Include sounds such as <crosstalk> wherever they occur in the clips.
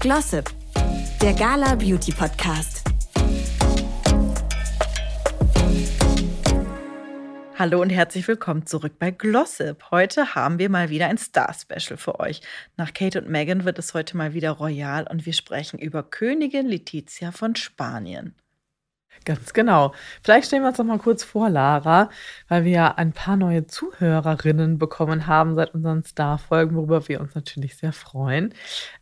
Glossip, der Gala Beauty Podcast. Hallo und herzlich willkommen zurück bei Glossip. Heute haben wir mal wieder ein Star-Special für euch. Nach Kate und Meghan wird es heute mal wieder royal und wir sprechen über Königin Letizia von Spanien. Ganz genau. Vielleicht stellen wir uns noch mal kurz vor, Lara, weil wir ja ein paar neue Zuhörerinnen bekommen haben seit unseren Star-Folgen, worüber wir uns natürlich sehr freuen.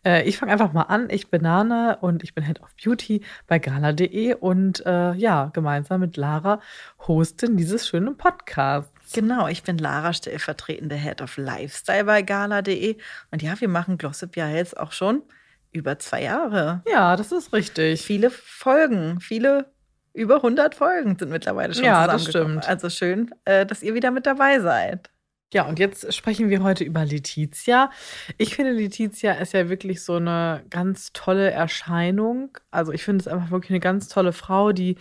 Äh, ich fange einfach mal an. Ich bin Nana und ich bin Head of Beauty bei gala.de und äh, ja, gemeinsam mit Lara hosten dieses schöne Podcast. Genau, ich bin Lara, stellvertretende Head of Lifestyle bei gala.de und ja, wir machen Glossip ja jetzt auch schon über zwei Jahre. Ja, das ist richtig. Viele Folgen, viele über 100 Folgen sind mittlerweile schon ja, das stimmt. Also schön, äh, dass ihr wieder mit dabei seid. Ja, und jetzt sprechen wir heute über Letizia. Ich finde, Letizia ist ja wirklich so eine ganz tolle Erscheinung. Also ich finde es einfach wirklich eine ganz tolle Frau, die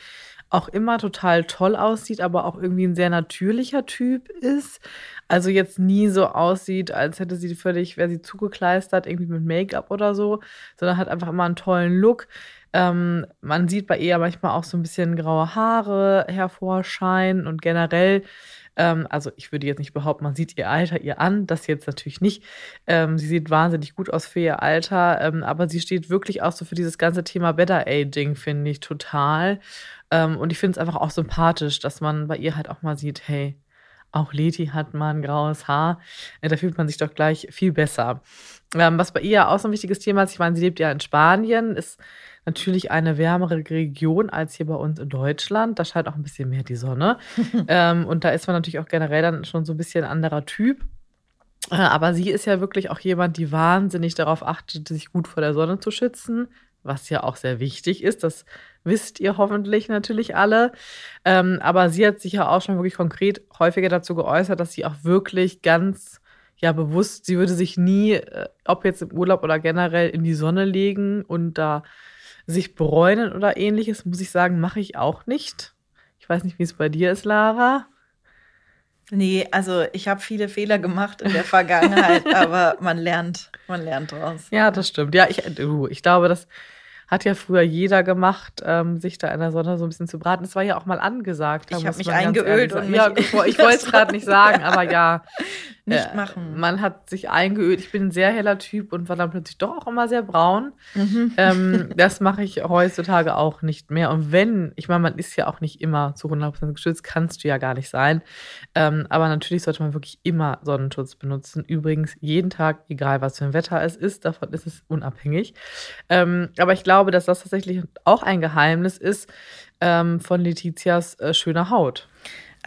auch immer total toll aussieht, aber auch irgendwie ein sehr natürlicher Typ ist. Also jetzt nie so aussieht, als hätte sie völlig, wäre sie zugekleistert, irgendwie mit Make-up oder so, sondern hat einfach immer einen tollen Look. Ähm, man sieht bei ihr manchmal auch so ein bisschen graue Haare hervorscheinen und generell, ähm, also ich würde jetzt nicht behaupten, man sieht ihr Alter ihr an, das jetzt natürlich nicht. Ähm, sie sieht wahnsinnig gut aus für ihr Alter, ähm, aber sie steht wirklich auch so für dieses ganze Thema Better Aging, finde ich total. Ähm, und ich finde es einfach auch sympathisch, dass man bei ihr halt auch mal sieht, hey, auch Leti hat mal ein graues Haar. Äh, da fühlt man sich doch gleich viel besser. Ähm, was bei ihr auch so ein wichtiges Thema ist, ich meine, sie lebt ja in Spanien, ist natürlich eine wärmere Region als hier bei uns in Deutschland. Da scheint auch ein bisschen mehr die Sonne. <laughs> ähm, und da ist man natürlich auch generell dann schon so ein bisschen ein anderer Typ. Äh, aber sie ist ja wirklich auch jemand, die wahnsinnig darauf achtet, sich gut vor der Sonne zu schützen, was ja auch sehr wichtig ist. Das wisst ihr hoffentlich natürlich alle. Ähm, aber sie hat sich ja auch schon wirklich konkret häufiger dazu geäußert, dass sie auch wirklich ganz ja bewusst, sie würde sich nie, äh, ob jetzt im Urlaub oder generell, in die Sonne legen und da sich bräunen oder ähnliches, muss ich sagen, mache ich auch nicht. Ich weiß nicht, wie es bei dir ist, Lara. Nee, also ich habe viele Fehler gemacht in der Vergangenheit, <laughs> aber man lernt, man lernt draus. Ja, das stimmt. Ja, ich, ich glaube, das hat ja früher jeder gemacht, ähm, sich da in der Sonne so ein bisschen zu braten. Das war ja auch mal angesagt. Ich habe mich eingeölt und mich ja, ich <laughs> wollte es gerade nicht sagen, aber ja, <laughs> nicht äh, machen. Man hat sich eingeölt. Ich bin ein sehr heller Typ und war dann plötzlich doch auch immer sehr braun. Mhm. Ähm, <laughs> das mache ich heutzutage auch nicht mehr. Und wenn, ich meine, man ist ja auch nicht immer zu 100% geschützt, kannst du ja gar nicht sein. Ähm, aber natürlich sollte man wirklich immer Sonnenschutz benutzen. Übrigens jeden Tag, egal was für ein Wetter es ist, davon ist es unabhängig. Ähm, aber ich glaube, dass das tatsächlich auch ein Geheimnis ist ähm, von Letizias äh, schöner Haut.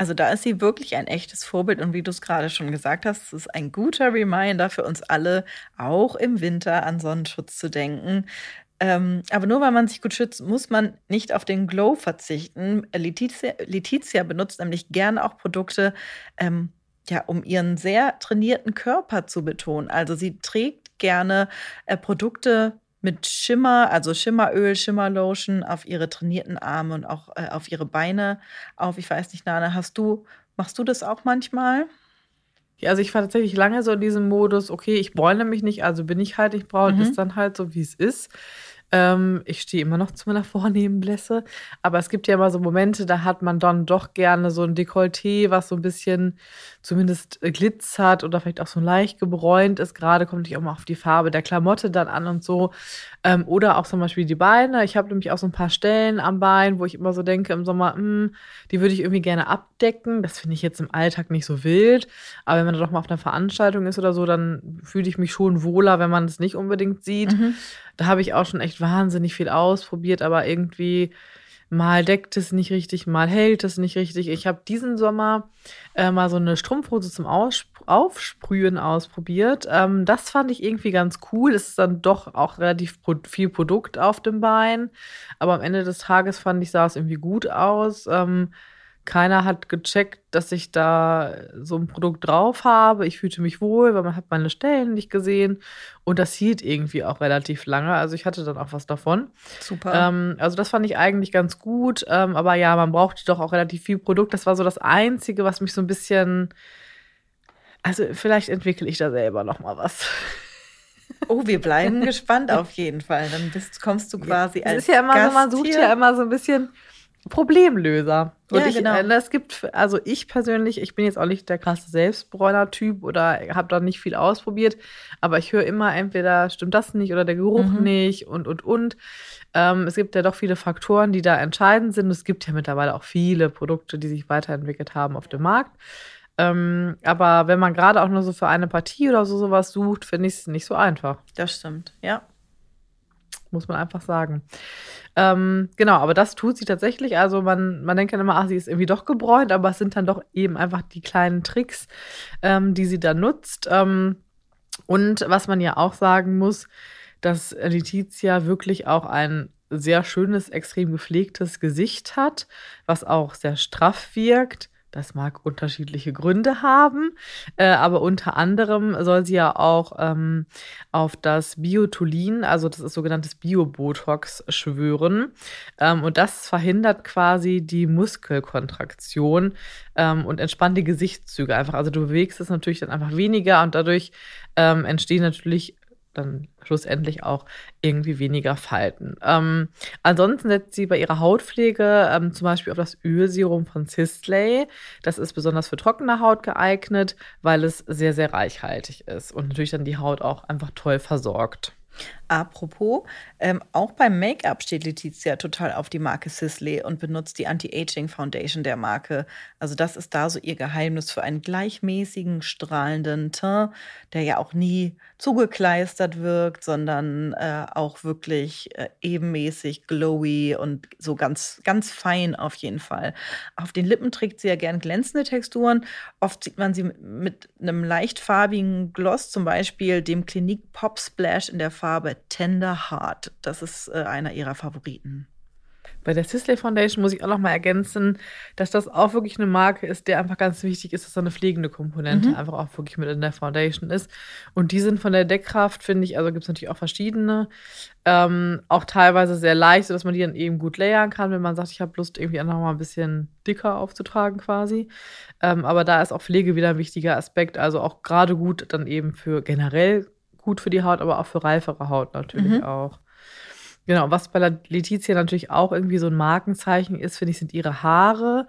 Also da ist sie wirklich ein echtes Vorbild und wie du es gerade schon gesagt hast, es ist ein guter Reminder für uns alle, auch im Winter an Sonnenschutz zu denken. Ähm, aber nur weil man sich gut schützt, muss man nicht auf den Glow verzichten. Letizia, Letizia benutzt nämlich gerne auch Produkte, ähm, ja, um ihren sehr trainierten Körper zu betonen. Also sie trägt gerne äh, Produkte mit Schimmer, also Schimmeröl, Schimmerlotion auf ihre trainierten Arme und auch äh, auf ihre Beine auf. Ich weiß nicht, Nana, hast du, machst du das auch manchmal? Ja, also ich war tatsächlich lange so in diesem Modus, okay, ich bräune mich nicht, also bin ich halt nicht braun, mhm. ist dann halt so, wie es ist. Ähm, ich stehe immer noch zu meiner vornehmen Blässe. Aber es gibt ja immer so Momente, da hat man dann doch gerne so ein Dekolleté, was so ein bisschen zumindest glitzert oder vielleicht auch so leicht gebräunt ist. Gerade kommt natürlich auch mal auf die Farbe der Klamotte dann an und so. Ähm, oder auch zum Beispiel die Beine. Ich habe nämlich auch so ein paar Stellen am Bein, wo ich immer so denke im Sommer, mh, hm, die würde ich irgendwie gerne abdecken. Das finde ich jetzt im Alltag nicht so wild. Aber wenn man doch mal auf einer Veranstaltung ist oder so, dann fühle ich mich schon wohler, wenn man es nicht unbedingt sieht. Mhm. Da habe ich auch schon echt wahnsinnig viel ausprobiert, aber irgendwie mal deckt es nicht richtig, mal hält es nicht richtig. Ich habe diesen Sommer äh, mal so eine Strumpfhose zum Aussp Aufsprühen ausprobiert. Ähm, das fand ich irgendwie ganz cool. Es ist dann doch auch relativ pro viel Produkt auf dem Bein, aber am Ende des Tages fand ich, sah es irgendwie gut aus. Ähm, keiner hat gecheckt, dass ich da so ein Produkt drauf habe. Ich fühlte mich wohl, weil man hat meine Stellen nicht gesehen. Und das hielt irgendwie auch relativ lange. Also ich hatte dann auch was davon. Super. Ähm, also das fand ich eigentlich ganz gut. Ähm, aber ja, man brauchte doch auch relativ viel Produkt. Das war so das Einzige, was mich so ein bisschen. Also vielleicht entwickle ich da selber noch mal was. Oh, wir bleiben <laughs> gespannt auf jeden Fall. Dann bist, kommst du quasi als. Es ist ja immer Gast so, man sucht hier. ja immer so ein bisschen Problemlöser. Und Ja, ich, genau. äh, es gibt, also ich persönlich, ich bin jetzt auch nicht der krasse Selbstbräuner-Typ oder habe da nicht viel ausprobiert, aber ich höre immer entweder stimmt das nicht oder der Geruch Mhm. nicht und und und. Ähm, es gibt ja doch viele Faktoren, die da entscheidend sind. Es gibt ja mittlerweile auch viele Produkte, die sich weiterentwickelt haben auf dem Markt. Ähm, aber wenn man gerade auch nur so für eine Partie oder so sowas sucht, finde ich es nicht so einfach Das stimmt, ja. muss man einfach sagen. Ähm, genau, aber das tut sie tatsächlich. Also man, man denkt dann immer, ach, sie ist irgendwie doch gebräunt, aber es sind dann doch eben einfach die kleinen Tricks, ähm, die sie da nutzt. Ähm, und was man ja auch sagen muss, dass Letizia wirklich auch ein sehr schönes, extrem gepflegtes Gesicht hat, was auch sehr straff wirkt. Das mag unterschiedliche Gründe haben, äh, aber unter anderem soll sie ja auch ähm, auf das Biotulin, also das ist sogenanntes Biobotox, schwören. Ähm, und das verhindert quasi die Muskelkontraktion ähm, und entspannt die Gesichtszüge einfach. Also du bewegst es natürlich dann einfach weniger und dadurch ähm, entstehen natürlich dann schlussendlich auch irgendwie weniger Falten. Ähm, ansonsten setzt sie bei ihrer Hautpflege ähm, zum Beispiel auf das Ölserum von Sisley. Das ist besonders für trockene Haut geeignet, weil es sehr, sehr reichhaltig ist und natürlich dann die Haut auch einfach toll versorgt. Apropos, ähm, auch beim Make-up steht Letizia total auf die Marke Sisley und benutzt die Anti-Aging Foundation der Marke. Also das ist da so ihr Geheimnis für einen gleichmäßigen, strahlenden Teint, der ja auch nie zugekleistert wirkt, sondern äh, auch wirklich äh, ebenmäßig, glowy und so ganz, ganz fein auf jeden Fall. Auf den Lippen trägt sie ja gern glänzende Texturen. Oft sieht man sie mit einem leicht farbigen Gloss, zum Beispiel dem Clinique Pop Splash in der Farbe Tender Heart. Das ist äh, einer ihrer Favoriten. Bei der Sisley Foundation muss ich auch noch mal ergänzen, dass das auch wirklich eine Marke ist, der einfach ganz wichtig ist, dass da eine pflegende Komponente einfach auch wirklich mit in der Foundation ist. Und die sind von der Deckkraft, finde ich, also gibt es natürlich auch verschiedene, ähm, auch teilweise sehr leicht, sodass man die dann eben gut layern kann, wenn man sagt, ich habe Lust, irgendwie noch mal ein bisschen dicker aufzutragen quasi. Ähm, aber da ist auch Pflege wieder ein wichtiger Aspekt, also auch gerade gut dann eben für generell gut für die Haut, aber auch für reifere Haut natürlich auch. Genau, was bei Letizia natürlich auch irgendwie so ein Markenzeichen ist, finde ich, sind ihre Haare.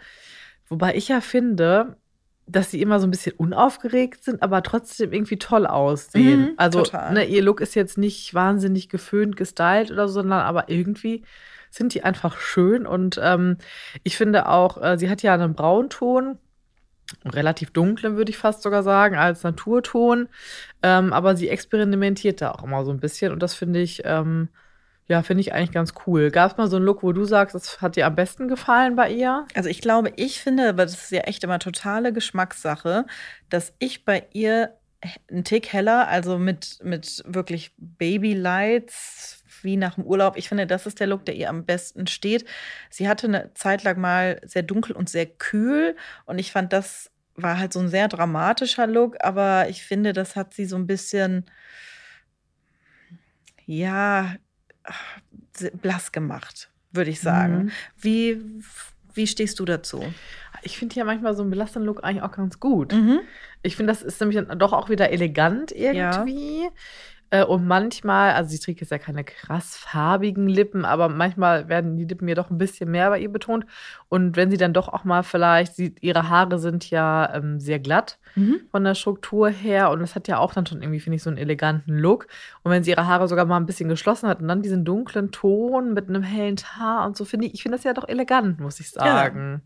Wobei ich ja finde, dass sie immer so ein bisschen unaufgeregt sind, aber trotzdem irgendwie toll aussehen. Mhm, also, ne, ihr Look ist jetzt nicht wahnsinnig geföhnt, gestylt oder so, sondern aber irgendwie sind die einfach schön. Und ähm, ich finde auch, äh, sie hat ja einen Braunton, relativ dunklen, würde ich fast sogar sagen, als Naturton. Ähm, aber sie experimentiert da auch immer so ein bisschen und das finde ich, ähm, ja, finde ich eigentlich ganz cool. Gab es mal so einen Look, wo du sagst, das hat dir am besten gefallen bei ihr? Also ich glaube, ich finde, aber das ist ja echt immer totale Geschmackssache, dass ich bei ihr einen Tick heller, also mit, mit wirklich Babylights, wie nach dem Urlaub. Ich finde, das ist der Look, der ihr am besten steht. Sie hatte eine Zeit lang mal sehr dunkel und sehr kühl und ich fand, das war halt so ein sehr dramatischer Look, aber ich finde, das hat sie so ein bisschen, ja, blass gemacht, würde ich sagen. Mhm. Wie, wie stehst du dazu? Ich finde ja manchmal so einen belastenden Look eigentlich auch ganz gut. Mhm. Ich finde, das ist nämlich dann doch auch wieder elegant irgendwie. Äh, Und manchmal, also sie trägt jetzt ja keine krass farbigen Lippen, aber manchmal werden die Lippen mir doch ein bisschen mehr bei ihr betont. Und wenn sie dann doch auch mal vielleicht, sie, ihre Haare sind ja ähm, sehr glatt Mhm. von der Struktur her und das hat ja auch dann schon irgendwie, finde ich, so einen eleganten Look. Und wenn sie ihre Haare sogar mal ein bisschen geschlossen hat und dann diesen dunklen Ton mit einem hellen Haar und so, finde ich, ich finde das ja doch elegant, muss ich sagen.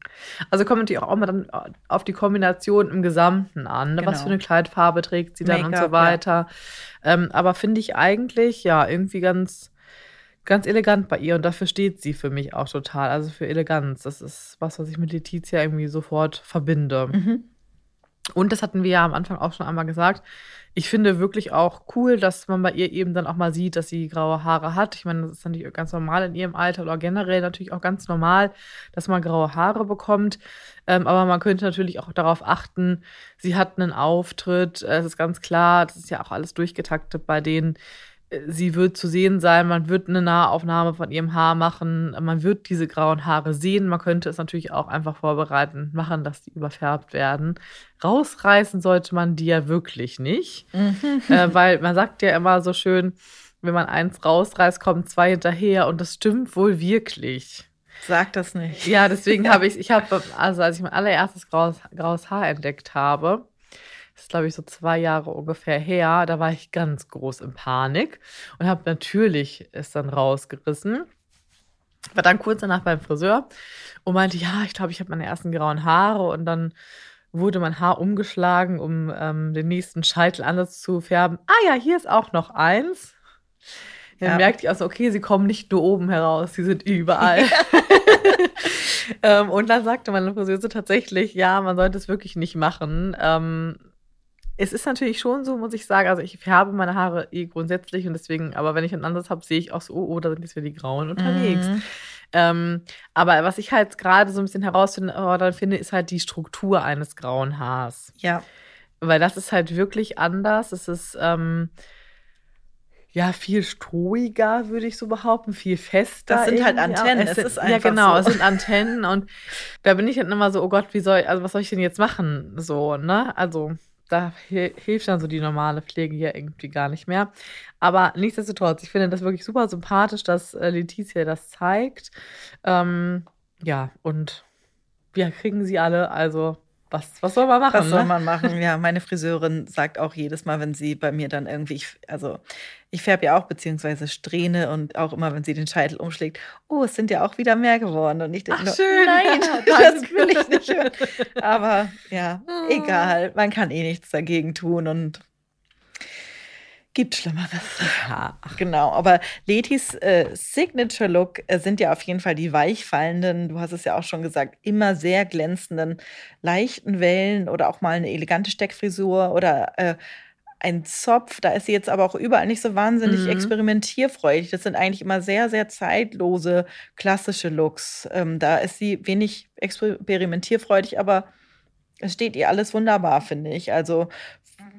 Also kommt natürlich auch mal dann auf die Kombination im Gesamten an. Ne? Was Genau. für eine Kleidfarbe trägt sie dann und so ja. weiter. Ähm, aber finde ich eigentlich, ja, irgendwie ganz, ganz elegant bei ihr und dafür steht sie für mich auch total. Also für Eleganz. Das ist was, was ich mit Letizia irgendwie sofort verbinde. Mhm. Und das hatten wir ja am Anfang auch schon einmal gesagt. Ich finde wirklich auch cool, dass man bei ihr eben dann auch mal sieht, dass sie graue Haare hat. Ich meine, das ist natürlich ganz normal in ihrem Alter oder generell natürlich auch ganz normal, dass man graue Haare bekommt. Ähm, aber man könnte natürlich auch darauf achten, sie hat einen Auftritt. äh, Es ist ganz klar, das ist ja auch alles durchgetaktet bei denen. Sie wird zu sehen sein, man wird eine Nahaufnahme von ihrem Haar machen, man wird diese grauen Haare sehen. Man könnte es natürlich auch einfach vorbereiten, machen, dass die überfärbt werden. Rausreißen sollte man die ja wirklich nicht, mhm. äh, weil man sagt ja immer so schön, wenn man eins rausreißt, kommen zwei hinterher und das stimmt wohl wirklich. Sag das nicht. Ja, deswegen <laughs> habe ich, ich habe, also als ich mein allererstes graues, graues Haar entdeckt habe, das ist glaube ich so zwei Jahre ungefähr her, da war ich ganz groß in Panik und habe natürlich es dann rausgerissen. War dann kurz danach beim Friseur und meinte, ja, ich glaube, ich habe meine ersten grauen Haare und dann wurde mein Haar umgeschlagen, um ähm, den nächsten Scheitelansatz zu färben. Ah ja, hier ist auch noch eins. Dann ja. merkte ich also, okay, sie kommen nicht nur oben heraus, sie sind überall. <laughs> ähm, und dann sagte meine Friseuse tatsächlich, ja, man sollte es wirklich nicht machen. Ähm, es ist natürlich schon so, muss ich sagen, also ich färbe meine Haare eh grundsätzlich und deswegen, aber wenn ich ein anderes habe, sehe ich auch so, oh, oh, da sind jetzt wieder die Grauen unterwegs. Mhm. Ähm, aber was ich halt gerade so ein bisschen herausfinde, finde, ist halt die Struktur eines grauen Haars. Ja. Weil das ist halt wirklich anders. Es ist, ähm, ja, viel strohiger, würde ich so behaupten, viel fester. Das sind halt Antennen. Es, es ist ja, genau, so. es sind Antennen und da bin ich dann immer so, oh Gott, wie soll, also was soll ich denn jetzt machen? So, ne? Also da hilft dann so die normale Pflege ja irgendwie gar nicht mehr. Aber nichtsdestotrotz, ich finde das wirklich super sympathisch, dass äh, Letizia das zeigt. Ähm, ja, und wir kriegen sie alle, also was, was soll man machen? Was soll ne? man machen? Ja, meine Friseurin sagt auch jedes Mal, wenn sie bei mir dann irgendwie, ich, also ich färbe ja auch beziehungsweise strähne und auch immer, wenn sie den Scheitel umschlägt, oh, es sind ja auch wieder mehr geworden. Und ich denke Ach, nur, schön. nein, <laughs> das will ich nicht hören. Aber ja, <laughs> ah. egal, man kann eh nichts dagegen tun und Gibt Schlimmeres. Ja, genau. Aber Letis äh, Signature Look äh, sind ja auf jeden Fall die weichfallenden, du hast es ja auch schon gesagt, immer sehr glänzenden, leichten Wellen oder auch mal eine elegante Steckfrisur oder äh, ein Zopf. Da ist sie jetzt aber auch überall nicht so wahnsinnig mhm. experimentierfreudig. Das sind eigentlich immer sehr, sehr zeitlose, klassische Looks. Ähm, da ist sie wenig experimentierfreudig, aber es steht ihr alles wunderbar, finde ich. Also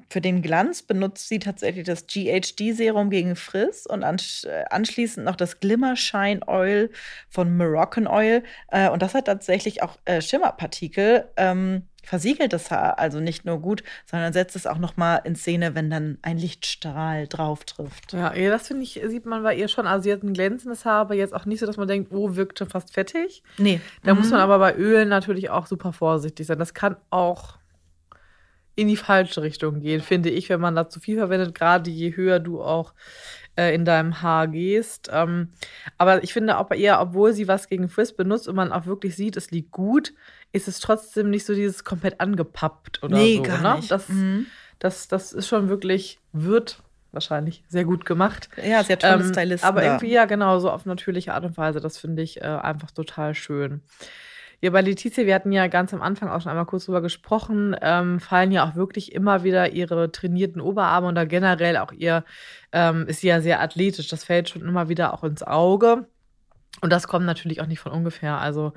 für den Glanz benutzt sie tatsächlich das GHD-Serum gegen Friss und äh, anschließend noch das Glimmer Shine Oil von Moroccan Oil. Äh, und das hat tatsächlich auch äh, Schimmerpartikel. Ähm, versiegelt das Haar also nicht nur gut, sondern setzt es auch noch mal in Szene, wenn dann ein Lichtstrahl drauf trifft. Ja, das finde ich, sieht man bei ihr schon. Also sie hat ein glänzendes Haar, aber jetzt auch nicht so, dass man denkt, oh, wirkt schon fast fettig. Nee. Da mhm. muss man aber bei Ölen natürlich auch super vorsichtig sein. Das kann auch in die falsche Richtung gehen, finde ich, wenn man da zu viel verwendet, gerade je höher du auch äh, in deinem Haar gehst. Ähm, aber ich finde auch bei ihr, obwohl sie was gegen Frizz benutzt und man auch wirklich sieht, es liegt gut, ist es trotzdem nicht so dieses komplett angepappt oder nee, so. Gar ne? nicht. Das, mhm. das, das ist schon wirklich, wird wahrscheinlich sehr gut gemacht. Ja, sehr tolle ähm, Stylisten. Aber irgendwie, ja, genau, so auf natürliche Art und Weise. Das finde ich äh, einfach total schön. Ja, bei Letizia, wir hatten ja ganz am Anfang auch schon einmal kurz drüber gesprochen, ähm, fallen ja auch wirklich immer wieder ihre trainierten Oberarme und da generell auch ihr, ähm, ist sie ja sehr athletisch. Das fällt schon immer wieder auch ins Auge. Und das kommt natürlich auch nicht von ungefähr. Also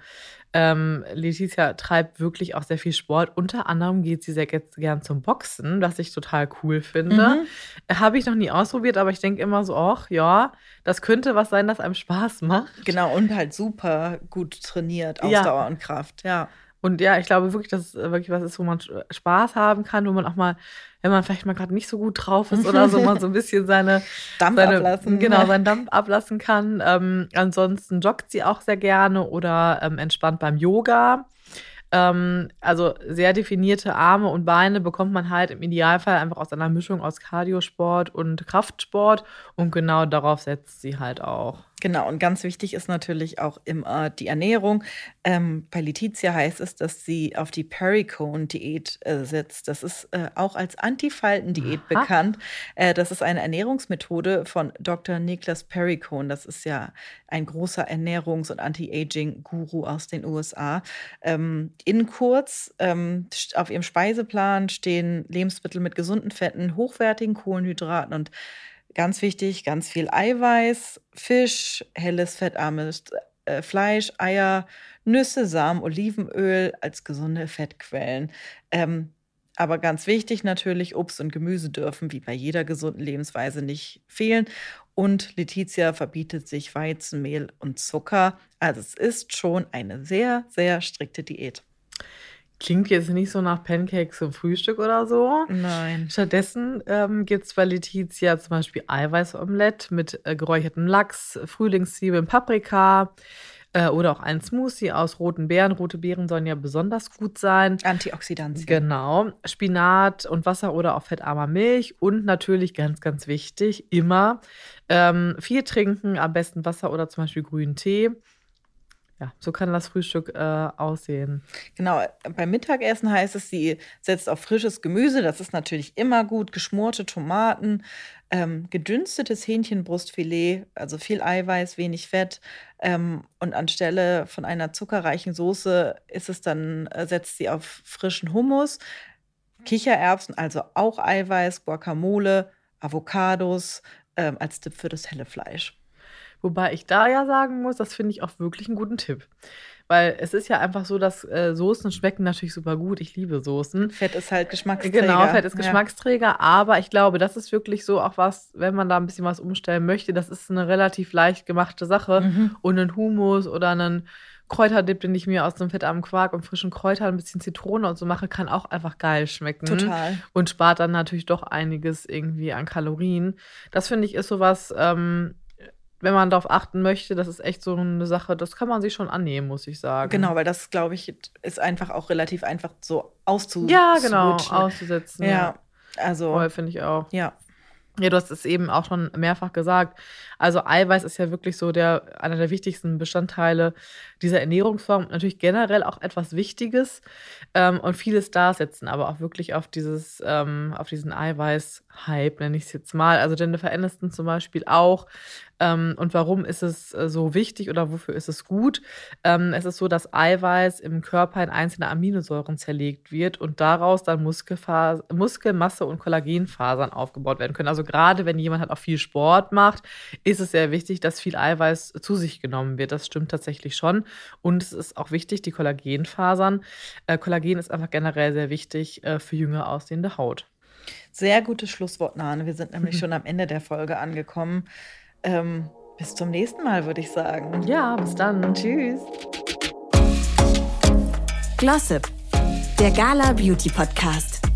ähm, Letizia treibt wirklich auch sehr viel Sport. Unter anderem geht sie sehr gern zum Boxen, was ich total cool finde. Mhm. Habe ich noch nie ausprobiert, aber ich denke immer so, ach ja, das könnte was sein, das einem Spaß macht. Genau, und halt super gut trainiert, Ausdauer ja. und Kraft, ja. Und ja, ich glaube wirklich, dass es wirklich was ist, wo man Spaß haben kann, wo man auch mal, wenn man vielleicht mal gerade nicht so gut drauf ist oder so, mal so ein bisschen seine <laughs> Dampf seine, ablassen. Genau, seinen <laughs> Dampf ablassen kann. Ähm, ansonsten joggt sie auch sehr gerne oder ähm, entspannt beim Yoga. Ähm, also sehr definierte Arme und Beine bekommt man halt im Idealfall einfach aus einer Mischung aus Cardiosport und Kraftsport und genau darauf setzt sie halt auch. Genau, und ganz wichtig ist natürlich auch immer die Ernährung. Ähm, bei Letizia heißt es, dass sie auf die Pericone-Diät äh, setzt. Das ist äh, auch als Antifalten-Diät bekannt. Äh, das ist eine Ernährungsmethode von Dr. Niklas Pericone. Das ist ja ein großer Ernährungs- und Anti-Aging-Guru aus den USA. Ähm, in kurz, ähm, auf ihrem Speiseplan stehen Lebensmittel mit gesunden Fetten, hochwertigen Kohlenhydraten und Ganz wichtig, ganz viel Eiweiß, Fisch, helles, fettarmes äh, Fleisch, Eier, Nüsse, Samen, Olivenöl als gesunde Fettquellen. Ähm, Aber ganz wichtig natürlich, Obst und Gemüse dürfen wie bei jeder gesunden Lebensweise nicht fehlen. Und Letizia verbietet sich Weizenmehl und Zucker. Also es ist schon eine sehr, sehr strikte Diät. Klingt jetzt nicht so nach Pancakes zum Frühstück oder so. Nein. Stattdessen ähm, gibt es bei Letizia zum Beispiel Eiweißomelett mit äh, geräuchertem Lachs, Frühlingszwiebeln, Paprika äh, oder auch ein Smoothie aus roten Beeren. Rote Beeren sollen ja besonders gut sein. Antioxidantien. Genau. Spinat und Wasser oder auch fettarmer Milch. Und natürlich ganz, ganz wichtig, immer ähm, viel trinken, am besten Wasser oder zum Beispiel grünen Tee. Ja, so kann das Frühstück äh, aussehen. Genau, beim Mittagessen heißt es, sie setzt auf frisches Gemüse. Das ist natürlich immer gut. Geschmorte Tomaten, ähm, gedünstetes Hähnchenbrustfilet, also viel Eiweiß, wenig Fett. Ähm, und anstelle von einer zuckerreichen Soße ist es dann, äh, setzt sie auf frischen Hummus, Kichererbsen, also auch Eiweiß, Guacamole, Avocados ähm, als Tipp für das helle Fleisch. Wobei ich da ja sagen muss, das finde ich auch wirklich einen guten Tipp. Weil es ist ja einfach so, dass äh, Soßen schmecken natürlich super gut. Ich liebe Soßen. Fett ist halt Geschmacksträger. Genau, Fett ist Geschmacksträger. Ja. Aber ich glaube, das ist wirklich so auch was, wenn man da ein bisschen was umstellen möchte, das ist eine relativ leicht gemachte Sache. Mhm. Und einen Humus oder einen Kräuterdip, den ich mir aus einem fettarmen Quark und frischen Kräutern, ein bisschen Zitrone und so mache, kann auch einfach geil schmecken. Total. Und spart dann natürlich doch einiges irgendwie an Kalorien. Das finde ich ist sowas, ähm, wenn man darauf achten möchte, das ist echt so eine Sache, das kann man sich schon annehmen, muss ich sagen. Genau, weil das, glaube ich, ist einfach auch relativ einfach so auszusetzen. Ja, genau, auszusetzen. Ja, ja. also. finde ich auch. Ja. Ja, du hast es eben auch schon mehrfach gesagt. Also Eiweiß ist ja wirklich so der einer der wichtigsten Bestandteile dieser Ernährungsform. Natürlich generell auch etwas Wichtiges. Ähm, und viele Stars setzen aber auch wirklich auf dieses, ähm, auf diesen Eiweiß-Hype, nenne ich es jetzt mal. Also Jennifer Aniston zum Beispiel auch. Ähm, und warum ist es äh, so wichtig oder wofür ist es gut? Ähm, es ist so, dass Eiweiß im Körper in einzelne Aminosäuren zerlegt wird und daraus dann Muskelmasse und Kollagenfasern aufgebaut werden können. Also gerade wenn jemand halt auch viel Sport macht, ist es sehr wichtig, dass viel Eiweiß zu sich genommen wird. Das stimmt tatsächlich schon. Und es ist auch wichtig, die Kollagenfasern. Äh, Kollagen ist einfach generell sehr wichtig äh, für jünger aussehende Haut. Sehr gutes Schlusswort, Nane. Wir sind nämlich <laughs> schon am Ende der Folge angekommen. Ähm, bis zum nächsten Mal, würde ich sagen. Ja, bis dann. Tschüss. Glossip, der Gala Beauty Podcast.